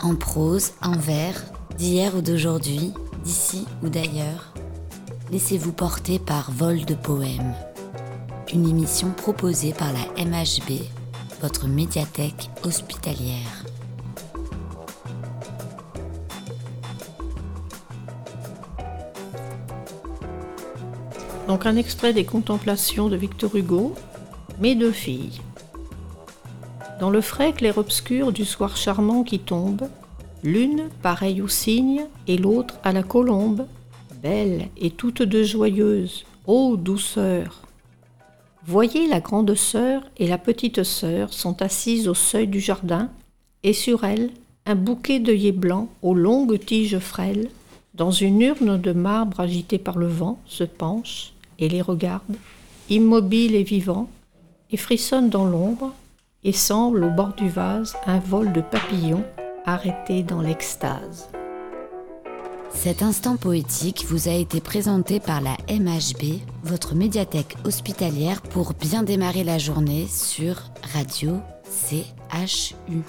En prose, en vers, d'hier ou d'aujourd'hui, d'ici ou d'ailleurs, laissez-vous porter par Vol de Poèmes, une émission proposée par la MHB, votre médiathèque hospitalière. Donc un extrait des Contemplations de Victor Hugo, Mes deux filles. Dans le frais clair-obscur du soir charmant qui tombe, l'une pareille au cygne et l'autre à la colombe, belle et toutes deux joyeuses, ô douceur. Voyez la grande sœur et la petite sœur sont assises au seuil du jardin, et sur elles, un bouquet d'œillets blancs aux longues tiges frêles, dans une urne de marbre agitée par le vent, se penche, et les regarde, immobile et vivant, et frissonne dans l'ombre, et semble au bord du vase un vol de papillons arrêté dans l'extase. Cet instant poétique vous a été présenté par la MHB, votre médiathèque hospitalière, pour bien démarrer la journée sur Radio CHU.